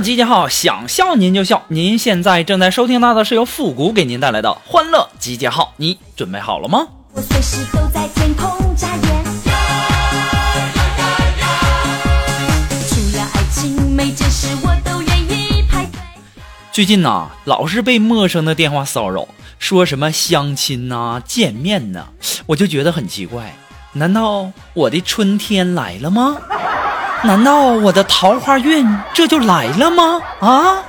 集结号，想笑您就笑。您现在正在收听到的是由复古给您带来的欢乐集结号，你准备好了吗？我随时都在天空眨眼。除了爱情，每件事我都愿意排队。最近呐、老是被陌生的电话骚扰，说什么相亲呐、见面呐、我就觉得很奇怪。难道我的春天来了吗？难道我的桃花运这就来了吗？啊！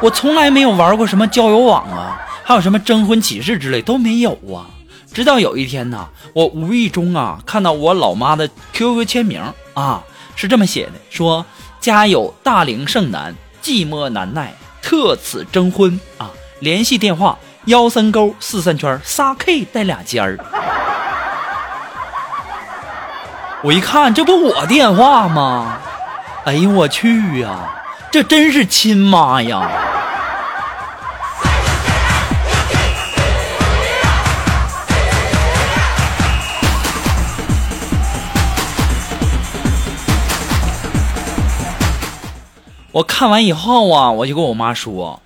我从来没有玩过什么交友网啊，还有什么征婚启事之类都没有啊。直到有一天呐，我无意中啊看到我老妈的 QQ 签名啊，是这么写的：说家有大龄剩男，寂寞难耐，特此征婚啊，联系电话幺三勾四三圈仨 K 带俩尖儿。我一看，这不我电话吗？哎呦我去呀、这真是亲妈呀！我看完以后啊，我就跟我妈说：“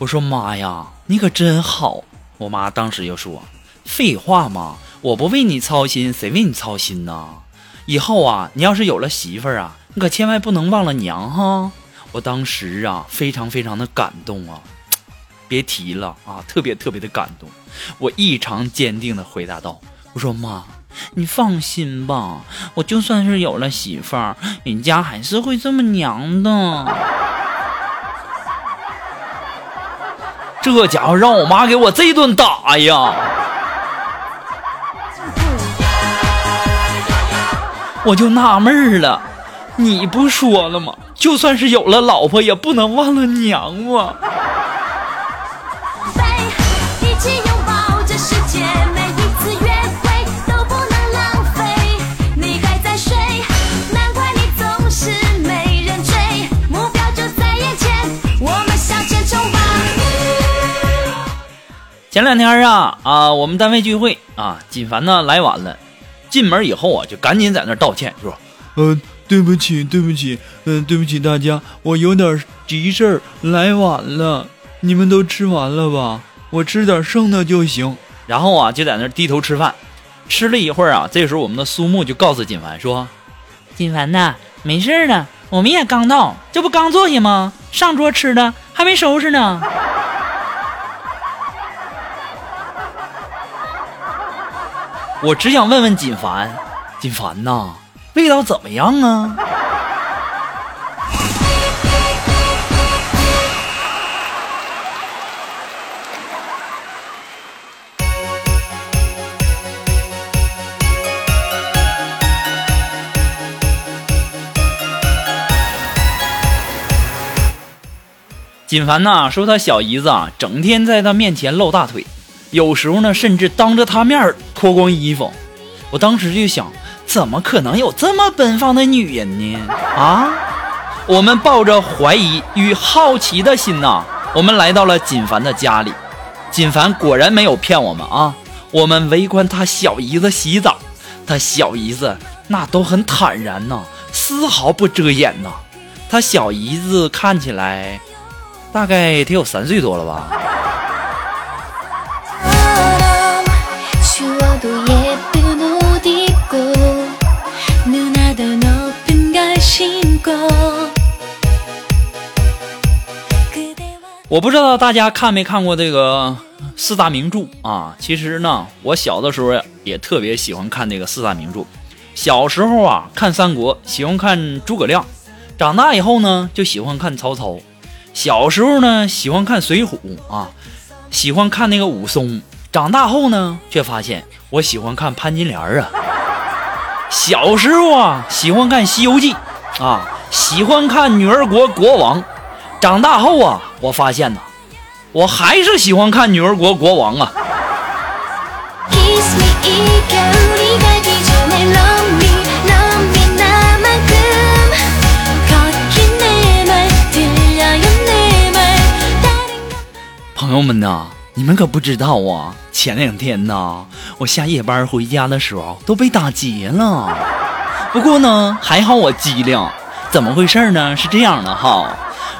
我说妈呀，你可真好。”我妈当时就说：“废话嘛，我不为你操心，谁为你操心呢？以后啊，你要是有了媳妇儿啊，你可千万不能忘了娘哈。”我当时啊，非常非常的感动啊，别提了啊，特别特别的感动。我异常坚定的回答道：“我说妈，你放心吧，我就算是有了媳妇儿，人家还是会这么娘的。”这家伙让我妈给我这顿打呀！我就纳闷儿了，你不说了吗？就算是有了老婆，也不能忘了娘啊！前两天啊啊，我们单位聚会啊，锦凡呢来晚了，进门以后啊，就赶紧在那儿道歉，说呃，对不起，对不起，嗯、对不起大家，我有点急事儿，来晚了。你们都吃完了吧？我吃点剩的就行。然后啊，就在那儿低头吃饭。吃了一会儿啊，这时候我们的苏木就告诉锦凡说：“锦凡呐，没事儿的，我们也刚到，这不刚坐下吗？上桌吃的还没收拾呢。”我只想问问锦凡，锦凡呐，味道怎么样啊？锦凡呐说他小姨子啊，整天在他面前露大腿，有时候呢，甚至当着他面脱光衣服。我当时就想，怎么可能有这么奔放的女人呢？啊！我们抱着怀疑与好奇的心呐，我们来到了锦凡的家里。锦凡果然没有骗我们啊！我们围观他小姨子洗澡，他小姨子那都很坦然呐，丝毫不遮掩呐。他小姨子看起来大概得有三岁多了吧。我不知道大家看没看过这个四大名著啊？其实呢，我小的时候也特别喜欢看这个四大名著。小时候啊，看三国，喜欢看诸葛亮；长大以后呢，就喜欢看曹操。小时候呢，喜欢看水浒啊，喜欢看那个武松。长大后呢，却发现我喜欢看潘金莲啊。小时候啊，喜欢看《西游记》，啊，喜欢看女儿国国王。长大后啊，我发现呐，我还是喜欢看女儿国国王啊。朋友们呐，你们可不知道啊，前两天呐，我下夜班回家的时候都被打劫了，不过呢，还好我机灵，怎么回事呢？是这样的哈。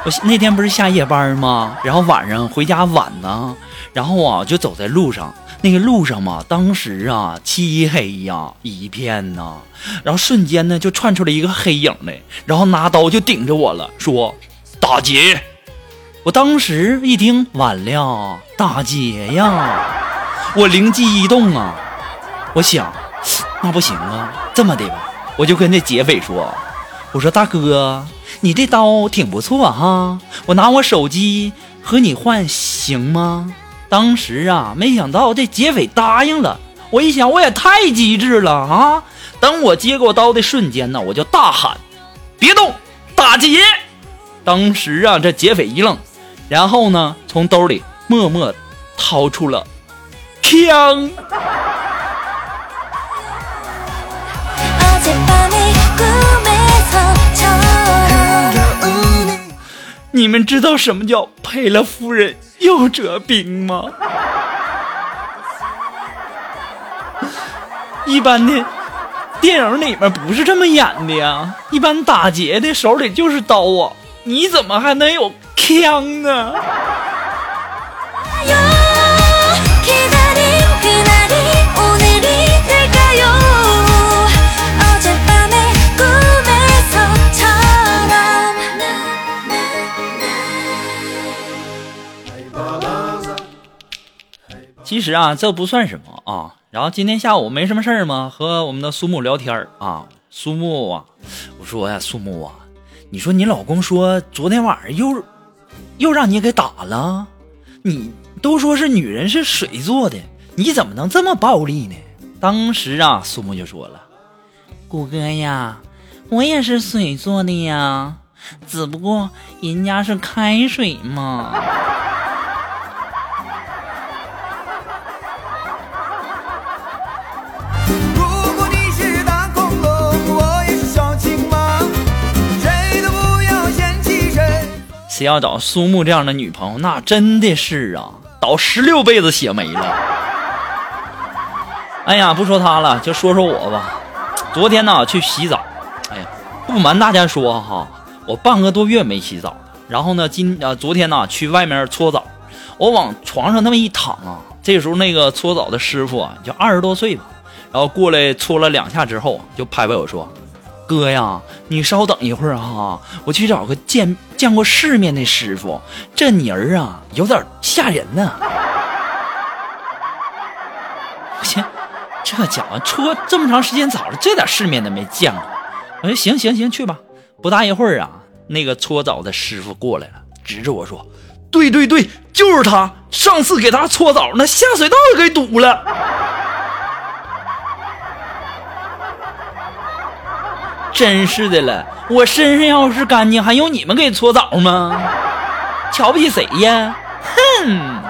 我那天不是下夜班吗？然后晚上回家晚呢，然后啊就走在路上，那个路上嘛，当时啊漆黑呀一片呐，然后瞬间呢就窜出来一个黑影来，然后拿刀就顶着我了，说打劫。我当时一听，完了，打劫呀！我灵机一动啊，我想，那不行啊，这么的吧，我就跟那劫匪说：“我说大哥，你这刀挺不错哈，我拿我手机和你换行吗？”当时啊，没想到这劫匪答应了。我一想，我也太机智了啊！等我接过刀的瞬间呢，我就大喊：“别动，打劫！”当时啊，这劫匪一愣，然后呢，从兜里默默掏出了枪。你们知道什么叫赔了夫人又折兵吗？一般的电影里面不是这么演的呀，一般打劫的手里就是刀啊，你怎么还能有枪呢？其实啊，这不算什么啊。然后今天下午没什么事儿嘛，和我们的苏木聊天儿啊。苏木啊，我说呀，苏木啊，你说你老公说昨天晚上又又让你给打了，你都说是女人是水做的，你怎么能这么暴力呢？当时啊，苏木就说了，谷哥呀，我也是水做的呀，只不过人家是开水嘛。谁要找苏木这样的女朋友，那真的是啊，倒十六辈子血霉了。哎呀，不说他了，就说说我吧。昨天呢去洗澡，哎呀，不瞒大家说哈，我半个多月没洗澡了。然后呢，今呃昨天呢去外面搓澡，我往床上那么一躺啊，这时候那个搓澡的师傅啊，就二十多岁吧，然后过来搓了两下之后，就拍拍我说：“哥呀，你稍等一会儿哈，我去找个见见过世面的师傅。这泥儿啊，有点吓人呐、我去，这家伙搓这么长时间澡了，这点世面都没见过。我说行行行，去吧。不大一会儿啊，那个搓澡的师傅过来了，指着我说：“对对对，就是他。上次给他搓澡，那下水道给堵了。”真是的了，我身上要是干净，还用你们给搓澡吗？瞧不起谁呀？哼！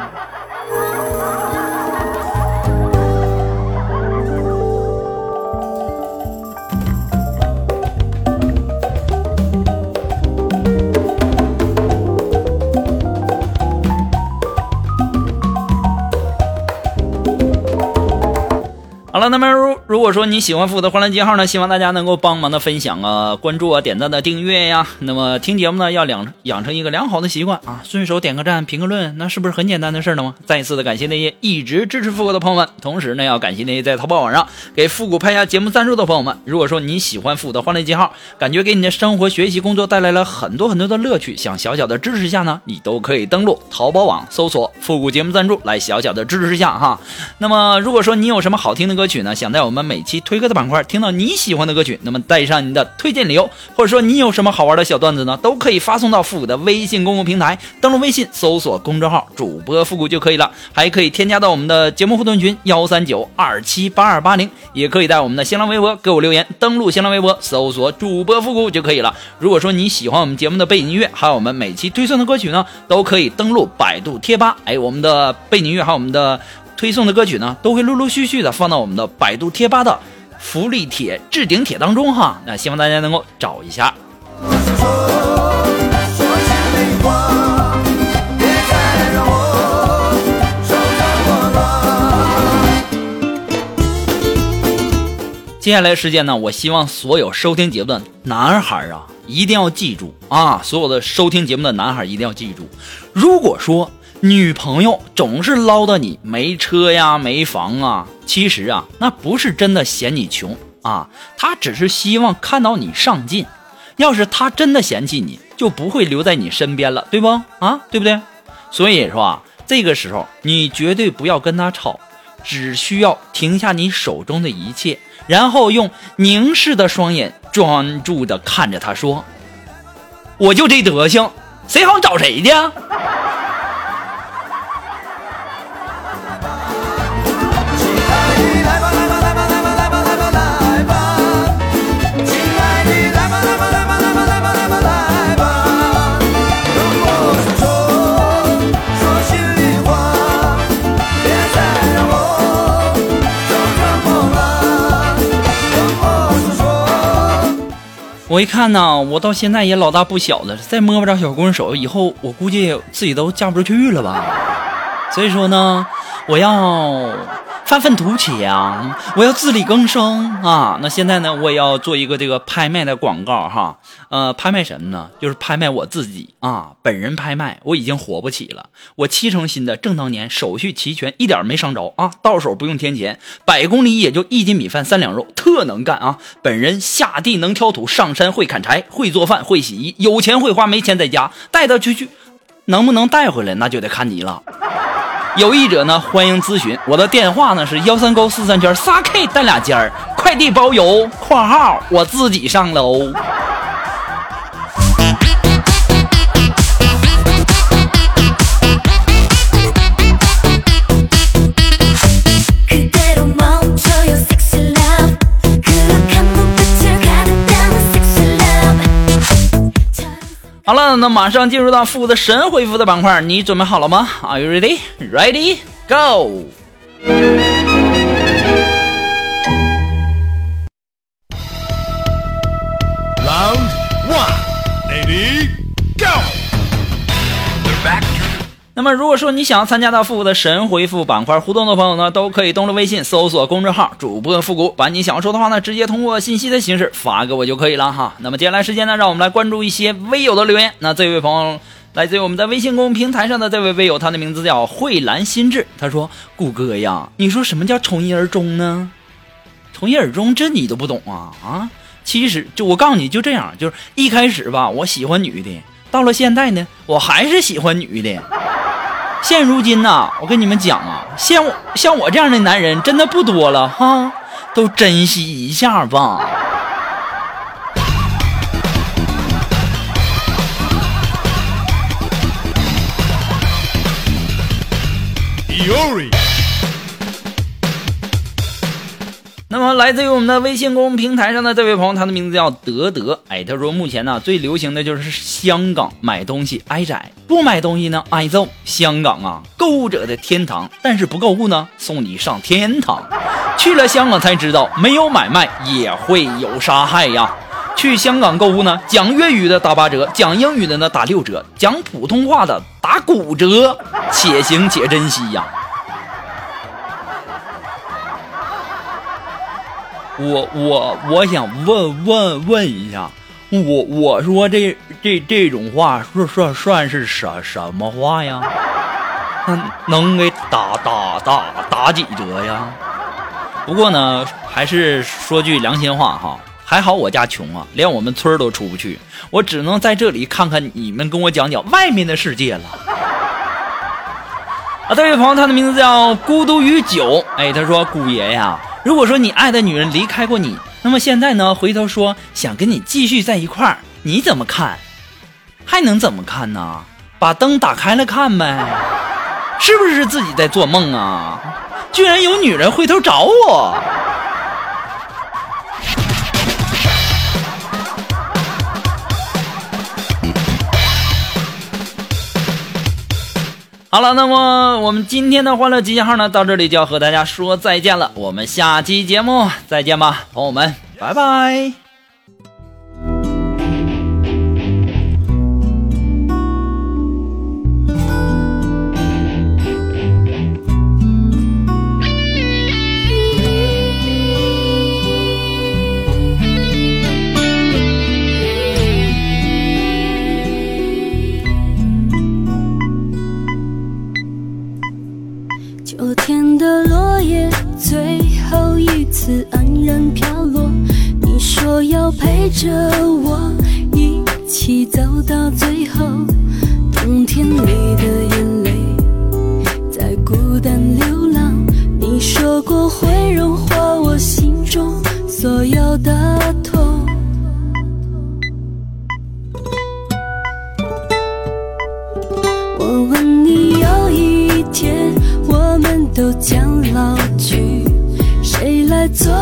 了，那么如如果说你喜欢复古的欢乐记号呢，希望大家能够帮忙的分享啊、关注啊、点赞的订阅呀。那么听节目呢，要养养成一个良好的习惯啊，顺手点个赞、评个论，那是不是很简单的事儿呢吗？再一次的感谢那些一直支持复古的朋友们，同时呢，要感谢那些在淘宝网上给复古拍下节目赞助的朋友们。如果说你喜欢复古的欢乐记号，感觉给你的生活、学习、工作带来了很多很多的乐趣，想小小的支持一下呢，你都可以登录淘宝网搜索“复古节目赞助”来小小的支持一下哈。那么如果说你有什么好听的歌，曲曲呢，想在我们每期推歌的板块听到你喜欢的歌曲，那么带上你的推荐理由，或者说你有什么好玩的小段子呢，都可以发送到复古的微信公共平台，登录微信搜索公众号主播复古就可以了，还可以添加到我们的节目互动群幺三九二七八二八零，也可以在我们的新浪微博给我留言，登录新浪微博搜索主播复古就可以了。如果说你喜欢我们节目的背景音乐，还有我们每期推送的歌曲呢，都可以登录百度贴吧，哎，我们的背景音乐还有我们的。推送的歌曲呢，都会陆陆续续的放到我们的百度贴吧的福利帖置顶帖当中哈。那希望大家能够找一下。接下来时间呢，我希望所有收听节目的男孩啊，一定要记住啊！所有的收听节目的男孩一定要记住，如果说女朋友总是唠叨你没车呀、没房啊，其实啊，那不是真的嫌你穷啊，她只是希望看到你上进。要是她真的嫌弃你，就不会留在你身边了，对不？啊，对不对？所以说啊，这个时候你绝对不要跟她吵，只需要停下你手中的一切，然后用凝视的双眼专注的看着她说：“我就这德行，谁好找谁去我一看呢，我到现在也老大不小了，再摸不着小姑娘手，以后我估计自己都嫁不出去了吧。所以说呢，我要发愤图强，我要自力更生啊！那现在呢，我也要做一个这个拍卖的广告哈。呃，拍卖什么呢？就是拍卖我自己啊，本人拍卖。我已经活不起了，我七成新的，正当年，手续齐全，一点没伤着啊，到手不用添钱，百公里也就一斤米饭三两肉，特能干啊！本人下地能挑土，上山会砍柴，会做饭，会洗衣，有钱会花，没钱在家带他出去，能不能带回来那就得看你了。有意者呢，欢迎咨询。我的电话呢是幺三勾四三圈仨 K 带俩尖儿，快递包邮（括号我自己上楼）。好了，那马上进入到复的神回复的板块，你准备好了吗？Are you ready? Ready? Go! Round one, lady, 那么，如果说你想要参加到复古的神回复板块互动的朋友呢，都可以登录微信搜索公众号“主播复古”，把你想要说的话呢，直接通过信息的形式发给我就可以了哈。那么接下来时间呢，让我们来关注一些微友的留言。那这位朋友来自于我们在微信公众平台上的这位微友，他的名字叫慧兰心智。他说：“谷歌呀，你说什么叫从一而终呢？从一而终，这你都不懂啊啊！其实就我告诉你，就这样，就是一开始吧，我喜欢女的，到了现在呢，我还是喜欢女的。”现如今呐、我跟你们讲啊，像像我这样的男人真的不多了哈，都珍惜一下吧。那么来自于我们的微信公众平台上的这位朋友，他的名字叫德德。哎，他说目前呢最流行的就是香港买东西挨宰，不买东西呢挨揍。香港啊，购物者的天堂，但是不购物呢送你上天堂。去了香港才知道，没有买卖也会有杀害呀。去香港购物呢，讲粤语的打八折，讲英语的呢打六折，讲普通话的打骨折，且行且珍惜呀。我我我想问问问一下，我我说这这这种话算算算是什什么话呀？那能给打打打打几折呀？不过呢，还是说句良心话哈，还好我家穷啊，连我们村都出不去，我只能在这里看看你们跟我讲讲外面的世界了。啊，这位朋友，他的名字叫孤独与酒。哎，他说：“姑爷呀，如果说你爱的女人离开过你，那么现在呢，回头说想跟你继续在一块儿，你怎么看？还能怎么看呢？把灯打开了看呗，是不是自己在做梦啊？居然有女人回头找我！好了，那么我们今天的欢乐集结号呢，到这里就要和大家说再见了。我们下期节目再见吧，朋友们，拜拜。后一次黯然飘落，你说要陪着我一起走到最后。冬天里的眼泪在孤单流浪，你说过会融化我心中所有的痛。我问你，有一天我们都将老去，做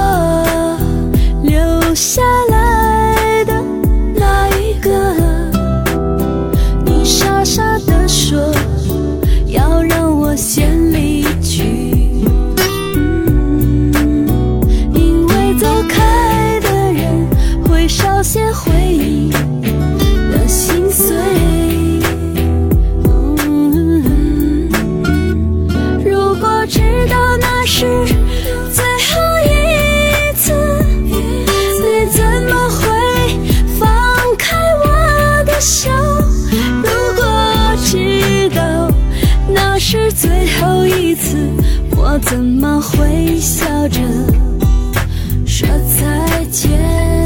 留下来一次，我怎么会笑着说再见？